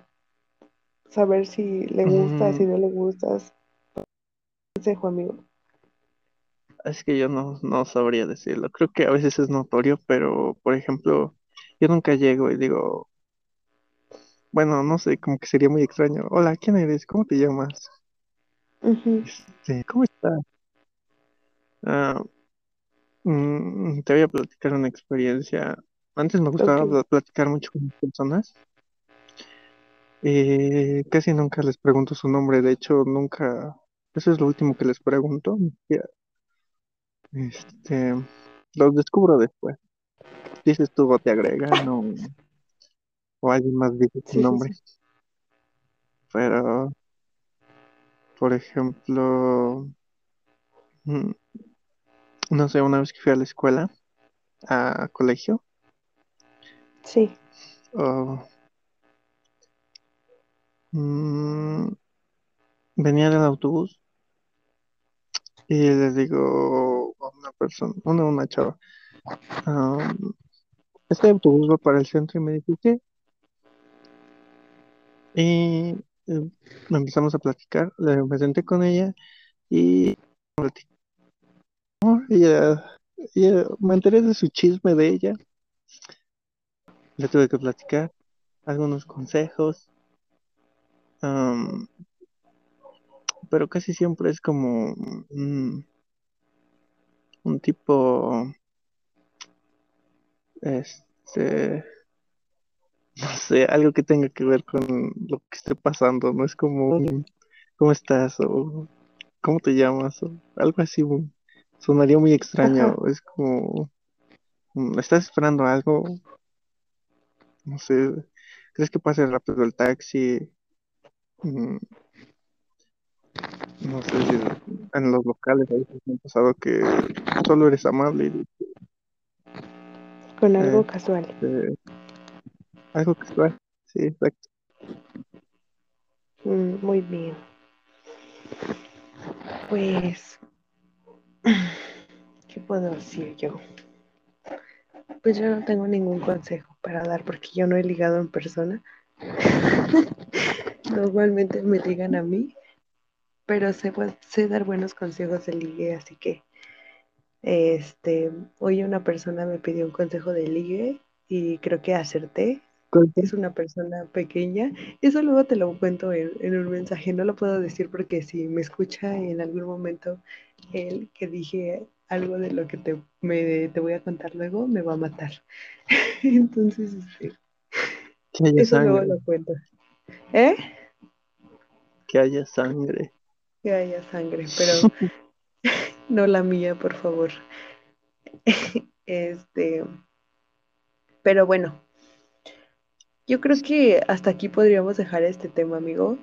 saber si le gustas, mm, si no le gustas. Consejo, amigo. es que yo no, no sabría decirlo. Creo que a veces es notorio, pero por ejemplo, yo nunca llego y digo, bueno, no sé, como que sería muy extraño. Hola, ¿quién eres? ¿Cómo te llamas? Este, ¿cómo estás? Ah, mm, te voy a platicar una experiencia. Antes me gustaba pl- platicar mucho con las personas. Eh, casi nunca les pregunto su nombre. De hecho, nunca. Eso es lo último que les pregunto. Este, los descubro después. Dices tú o te agregan o o alguien más dice su Sí, sí, nombre. sí. Pero, por ejemplo, mm, no sé, una vez que fui a la escuela, a colegio, Sí. o, mm, venía en el autobús y le digo a una persona, una, una chava, "Am, este autobús va para el centro y me dice, ¿qué? Y eh, empezamos a platicar, le- me senté con ella y me enteré de su chisme de ella, le tuve que platicar algunos consejos, am, pero casi siempre es como un, un tipo, este, no sé, algo que tenga que ver con lo que esté pasando, no es como un, ¿cómo estás? o ¿cómo te llamas? o algo así, sonaría muy extraño, Ajá. es como, mm, ¿estás esperando algo? No sé, ¿crees que pase rápido el taxi? Mm, No sé si en los locales a veces me ha pasado que solo eres amable y Con algo eh, casual. eh, algo casual. Sí, exacto. Mm, muy bien. Pues, ¿qué puedo decir yo? Pues yo no tengo ningún consejo para dar porque yo no he ligado en persona. Normalmente me ligan a mí, pero sé, dar buenos consejos de ligue, así que este, hoy una persona me pidió un consejo de ligue y creo que acerté. Es una persona pequeña. Eso luego te lo cuento en, en un mensaje. No lo puedo decir porque si me escucha en algún momento el que dije algo de lo que te, me, te voy a contar luego, me va a matar. Entonces, este, eso luego lo cuento. ¿Eh? Que haya sangre. Que haya sangre, pero no la mía, por favor. Este, pero bueno, yo creo que hasta aquí podríamos dejar este tema, amigo.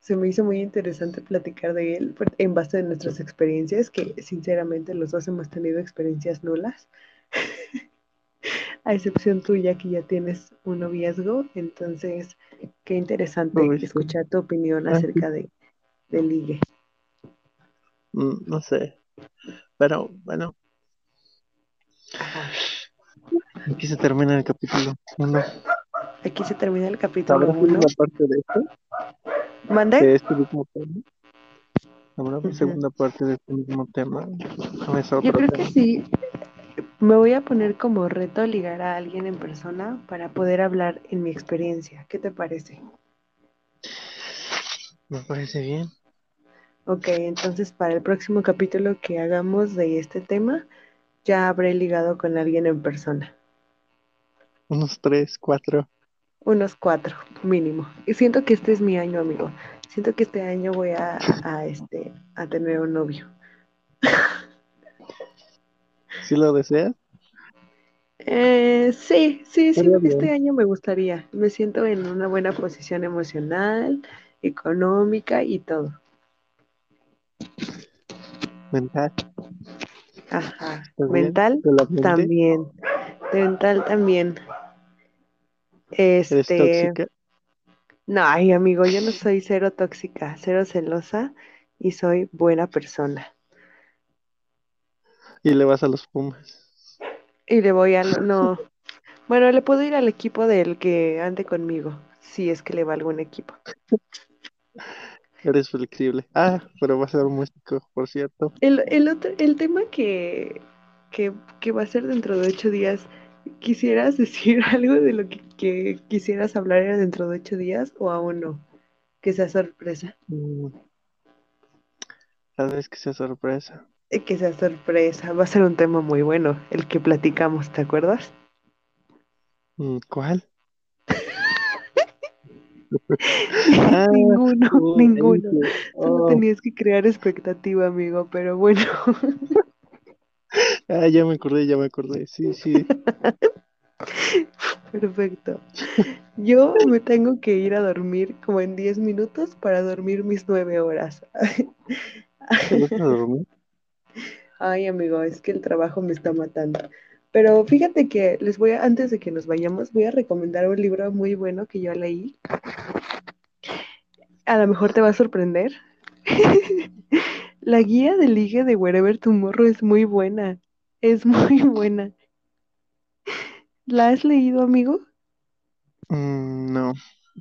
Se me hizo muy interesante platicar de él en base a nuestras experiencias, que sinceramente los dos hemos tenido experiencias nulas, a excepción tuya que ya tienes un noviazgo. Entonces, qué interesante sí. escuchar tu opinión Ah, sí. acerca de, de ligue. Mm, no sé. Pero bueno, aquí se termina el capítulo uno. Aquí se termina el capítulo ¿Habrá 1. segunda parte de esto? ¿Mande? De este mismo tema. ¿Habrá Ujú. segunda parte de este mismo tema? ¿O es Yo creo que tema? sí. Me voy a poner como reto ligar a alguien en persona para poder hablar en mi experiencia. ¿Qué te parece? Me parece bien. Ok, entonces para el próximo capítulo que hagamos de este tema, ya habré ligado con alguien en persona. Unos tres, cuatro. Unos cuatro, mínimo. Y siento que este es mi año, amigo. Siento que este año voy a, a, este, a tener un novio. ¿Sí lo deseas? Eh, sí, sí, sí, este bien. año me gustaría. Me siento en una buena posición emocional, económica y todo. Mental, Ajá. Mental también. Mental también. ¿Eres Este, tóxica? no, ay, amigo, yo no soy cero tóxica, cero celosa y soy buena persona. Y le vas a los Pumas. Y le voy a, no, bueno, le puedo ir al equipo del que ande conmigo, si es que le va algún equipo. Eres flexible. Ah, pero va a ser músico, por cierto. El, el otro, el tema que, que, que va a ser dentro de ocho días, ¿quisieras decir algo de lo que, que quisieras hablar dentro de ocho días o aún no? Que sea sorpresa. Mm, Tal vez que sea sorpresa. Que sea sorpresa. Va a ser un tema muy bueno, el que platicamos, ¿te acuerdas? Mm, ¿Cuál? Ah, ninguno, oh, ninguno. ese. Solo Oh, tenías que crear expectativa, amigo, pero bueno. ah, ya me acordé, ya me acordé. Sí, sí. Perfecto. Yo me tengo que ir a dormir como en 10 minutos para dormir mis 9 horas. ¿Te gusta dormir? Ay, amigo, es que el trabajo me está matando. Pero fíjate que les voy a, antes de que nos vayamos, voy a recomendar un libro muy bueno que yo leí. A lo mejor te va a sorprender. La guía de ligue de Wherever Tomorrow es muy buena. Es muy buena. ¿La has leído, amigo? Mm, no,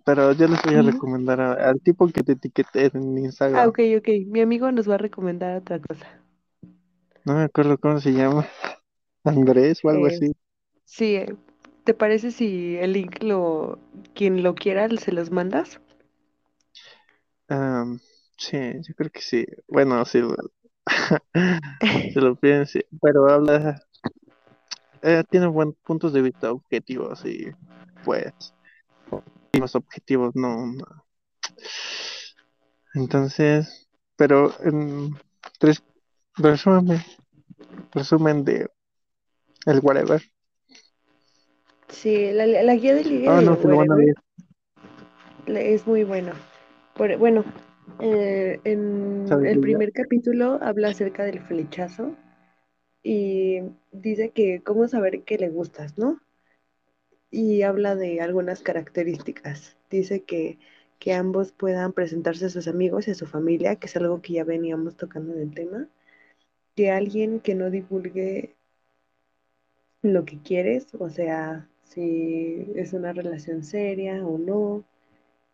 pero yo les voy a recomendar a- al tipo que te etiqueté en Ah, Instagram. ok, ok. Mi amigo nos va a recomendar otra cosa. No me acuerdo cómo se llama. Andrés o algo Eh, así. sí, eh, ¿te parece si el link lo, quien lo quiera, se los mandas? Am, sí, yo creo que sí. Bueno, sí, se lo piden, sí. Pero habla, eh, tiene buenos puntos de vista objetivos y pues los objetivos no, no. Entonces, pero en tres resumen, resumen de el whatever. Sí, la, la guía de ligue Ah, no, la- es muy bueno. Por- bueno, eh, en ¿Sabes el primer capítulo habla acerca del flechazo y dice que cómo saber que le gustas, ¿no? Y habla de algunas características. Dice que, que ambos puedan presentarse a sus amigos y a su familia, que es algo que ya veníamos tocando en el tema. Que alguien que no divulgue lo que quieres, o sea, si es una relación seria o no,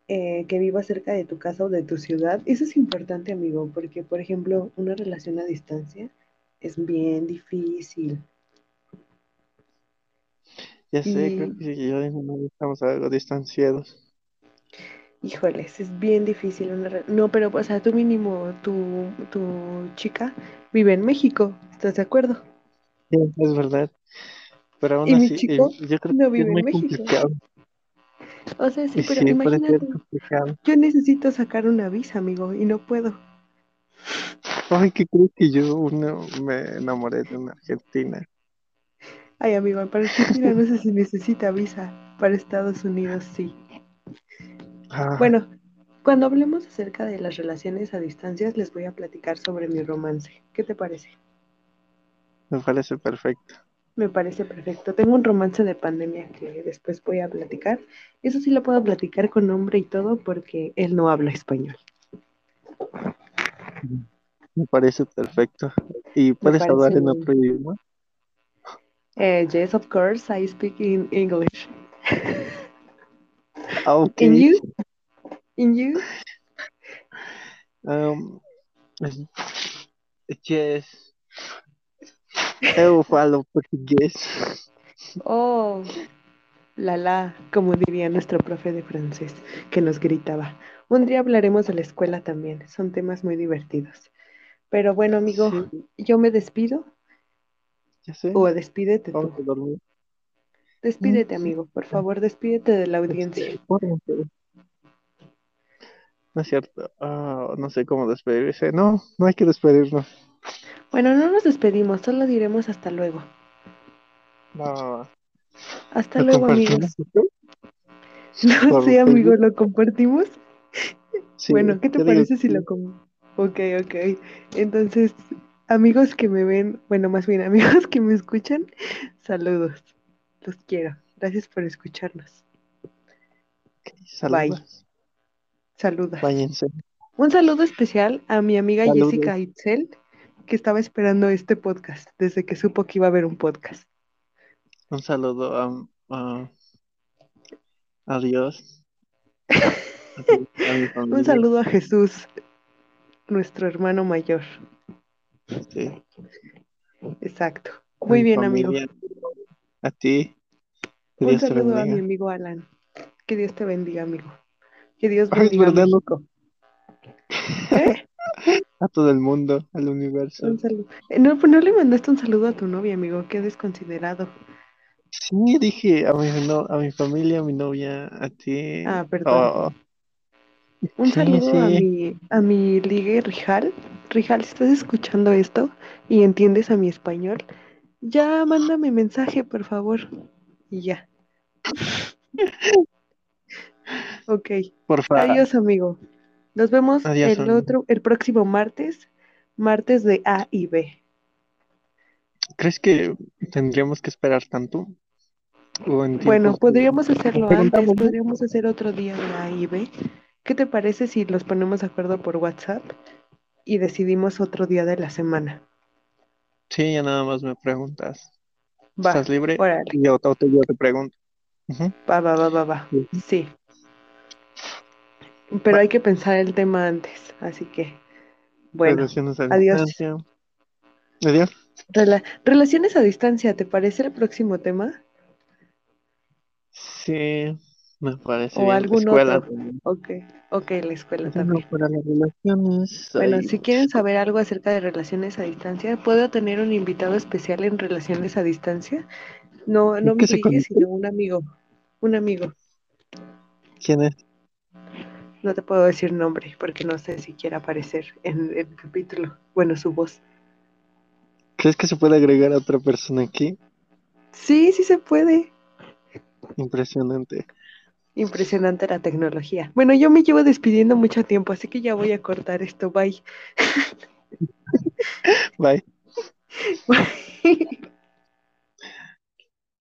eh, que viva cerca de tu casa o de tu ciudad. Eso es importante, amigo, porque, por ejemplo, una relación a distancia es bien difícil. Ya sé, creo que sí, yo y estamos algo distanciados. híjoles, es bien difícil. Una re- no, pero, o sea, tú mínimo, tu, tu chica vive en México, ¿estás de acuerdo? Sí, es verdad. Pero aún Y mi así, eh, chico yo creo no que es vive en muy México. complicado. O sea, sí, pero sí, imagínate, yo necesito sacar una visa, amigo, y no puedo. Ay, ¿qué crees que yo uno, me enamoré de una argentina? Ay, amigo, para Argentina no sé si necesita visa. Para Estados Unidos sí. Ah, Bueno, cuando hablemos acerca de las relaciones a distancias, les voy a platicar sobre mi romance. ¿Qué te parece? me parece perfecto. Me parece perfecto. Tengo un romance de pandemia que después voy a platicar. Eso sí lo puedo platicar con nombre y todo porque él no habla español. Me parece perfecto. ¿Y puedes hablar en otro idioma? Eh, yes, of course, I speak in English. Ah, ok. In you? In you? Um, yes. Eu falo portugués. Oh, la la, como diría nuestro profe de francés, que nos gritaba. Un día hablaremos de la escuela también, son temas muy divertidos. Pero bueno, amigo, Sí, yo me despido ya sé. o despídete tú. Despídete, amigo, por favor, despídete de la audiencia. No es cierto. Ah, no sé cómo despedirse. No, no hay que despedirnos. Bueno, no nos despedimos, solo diremos hasta luego. No, Hasta ¿lo luego, compartimos? amigos. No sé, amigo. ¿lo compartimos? Sí, Bueno, ¿qué te digo parece si lo sí. com... Ok, ok. Entonces, amigos que me ven, bueno, más bien amigos que me escuchan, saludos. Los quiero. Gracias por escucharnos. Bye. Váyanse. Un saludo especial a mi amiga Saludos. Jessica Itzel, que estaba esperando este podcast desde que supo que iba a haber un podcast. Un saludo a, a, a Dios, a, Un saludo a Jesús, nuestro hermano mayor. Sí, Exacto. Muy mi bien, amigo. familia, a ti. Que Un Dios te saludo a mi amigo Alan. Que Dios te bendiga, amigo. Que Dios Ay, bendiga a verdad, no. México. ¿Eh? A todo el mundo, al universo. Un saludo. Eh, No, pues no le mandaste un saludo a tu novia, amigo. Qué desconsiderado. Sí, dije a mi, no, a mi familia, a mi novia, a ti. Ah, perdón. Oh, Un sí, saludo a mi, a mi ligue Rijal. Rijal, si estás escuchando esto y entiendes a mi español, ya mándame mensaje, por favor. Y ya. Ok. Porfa, Adiós, amigo. Nos vemos adiós. el amigo. otro, el próximo martes, martes de A y B. ¿Crees que tendríamos que esperar tanto? ¿O en Bueno, de- podríamos hacerlo antes, podríamos hacer otro día de A y B. ¿Qué te parece si los ponemos de acuerdo por WhatsApp y decidimos otro día de la semana? Sí, ya nada más me preguntas. Va, ¿Estás libre? órale. Y yo, yo te pregunto. Va, va, va, va, va. Sí. Pero hay que pensar el tema antes, así que, bueno, Relaciones a adiós. distancia. Adiós. Rela- relaciones a distancia, ¿te parece el próximo tema? Sí, me parece ¿O bien. algún Escuela otro? también. Ok, ok, la escuela también. para las relaciones Bueno, si quieren saber algo acerca de relaciones a distancia, ¿puedo tener un invitado especial en relaciones a distancia? No, no ¿Es que se Miguel, conecta? sino un amigo. Un amigo. ¿Quién es? No te puedo decir nombre porque no sé si quiere aparecer en el capítulo. Bueno, su voz. ¿Crees que se puede agregar a otra persona aquí? Sí, sí se puede. Impresionante. Impresionante la tecnología. Bueno, yo me llevo despidiendo mucho tiempo, así que ya voy a cortar esto. Bye. Bye. Bye.